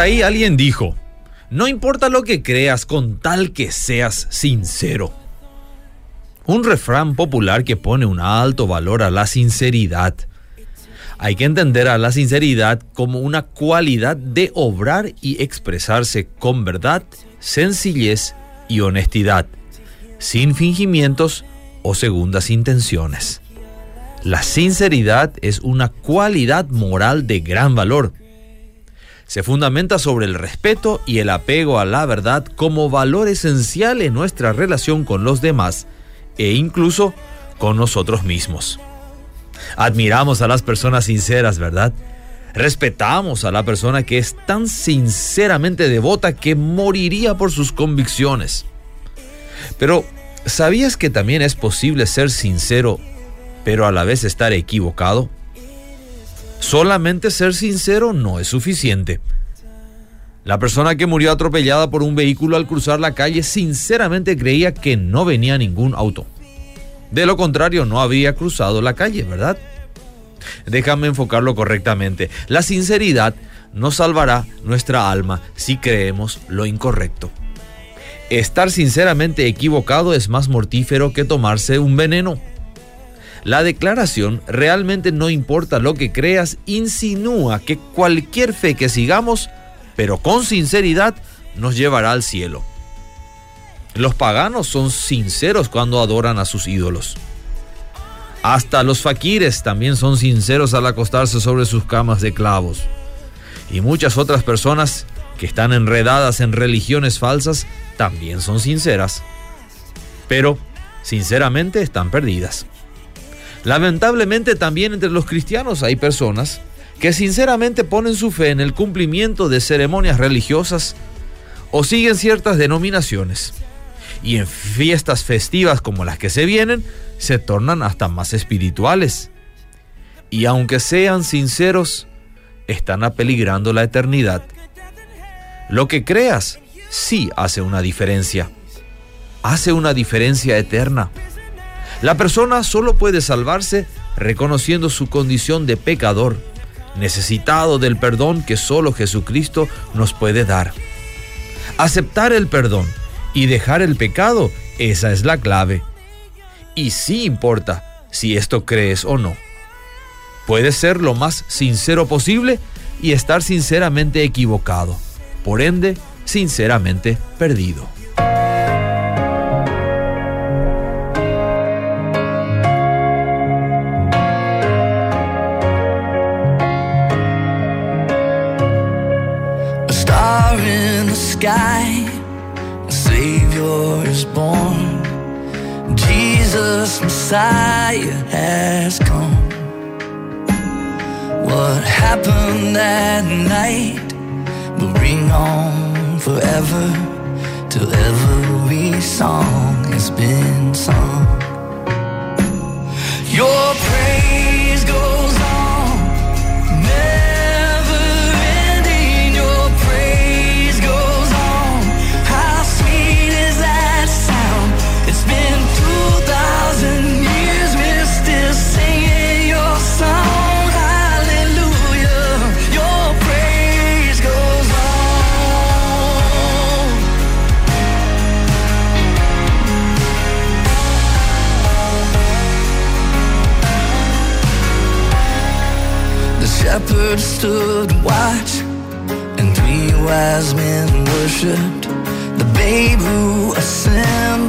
ahí alguien dijo, no importa lo que creas con tal que seas sincero. Un refrán popular que pone un alto valor a la sinceridad. Hay que entender a la sinceridad como una cualidad de obrar y expresarse con verdad, sencillez y honestidad, sin fingimientos o segundas intenciones. La sinceridad es una cualidad moral de gran valor se fundamenta sobre el respeto y el apego a la verdad como valor esencial en nuestra relación con los demás e incluso con nosotros mismos. Admiramos a las personas sinceras, ¿verdad? Respetamos a la persona que es tan sinceramente devota que moriría por sus convicciones. Pero, ¿sabías que también es posible ser sincero, pero a la vez estar equivocado? Solamente ser sincero no es suficiente. La persona que murió atropellada por un vehículo al cruzar la calle sinceramente creía que no venía ningún auto. De lo contrario, no había cruzado la calle, ¿verdad? Déjame enfocarlo correctamente. La sinceridad nos salvará nuestra alma si creemos lo incorrecto. Estar sinceramente equivocado es más mortífero que tomarse un veneno. La declaración realmente no importa lo que creas, insinúa que cualquier fe que sigamos, pero con sinceridad, nos llevará al cielo. Los paganos son sinceros cuando adoran a sus ídolos. Hasta los faquires también son sinceros al acostarse sobre sus camas de clavos. Y muchas otras personas que están enredadas en religiones falsas también son sinceras. Pero, sinceramente, están perdidas. Lamentablemente también entre los cristianos hay personas que sinceramente ponen su fe en el cumplimiento de ceremonias religiosas o siguen ciertas denominaciones. Y en fiestas festivas como las que se vienen, se tornan hasta más espirituales. Y aunque sean sinceros, están apeligrando la eternidad. Lo que creas sí hace una diferencia. Hace una diferencia eterna. La persona solo puede salvarse reconociendo su condición de pecador, necesitado del perdón que solo Jesucristo nos puede dar. Aceptar el perdón y dejar el pecado, esa es la clave. Y sí importa si esto crees o no. Puedes ser lo más sincero posible y estar sinceramente equivocado, por ende, sinceramente perdido. Sky, a Savior is born. Jesus, Messiah has come. What happened that night will ring on forever till every song has been sung. Your praise goes The shepherd stood watch, and three wise men worshipped. The babe who the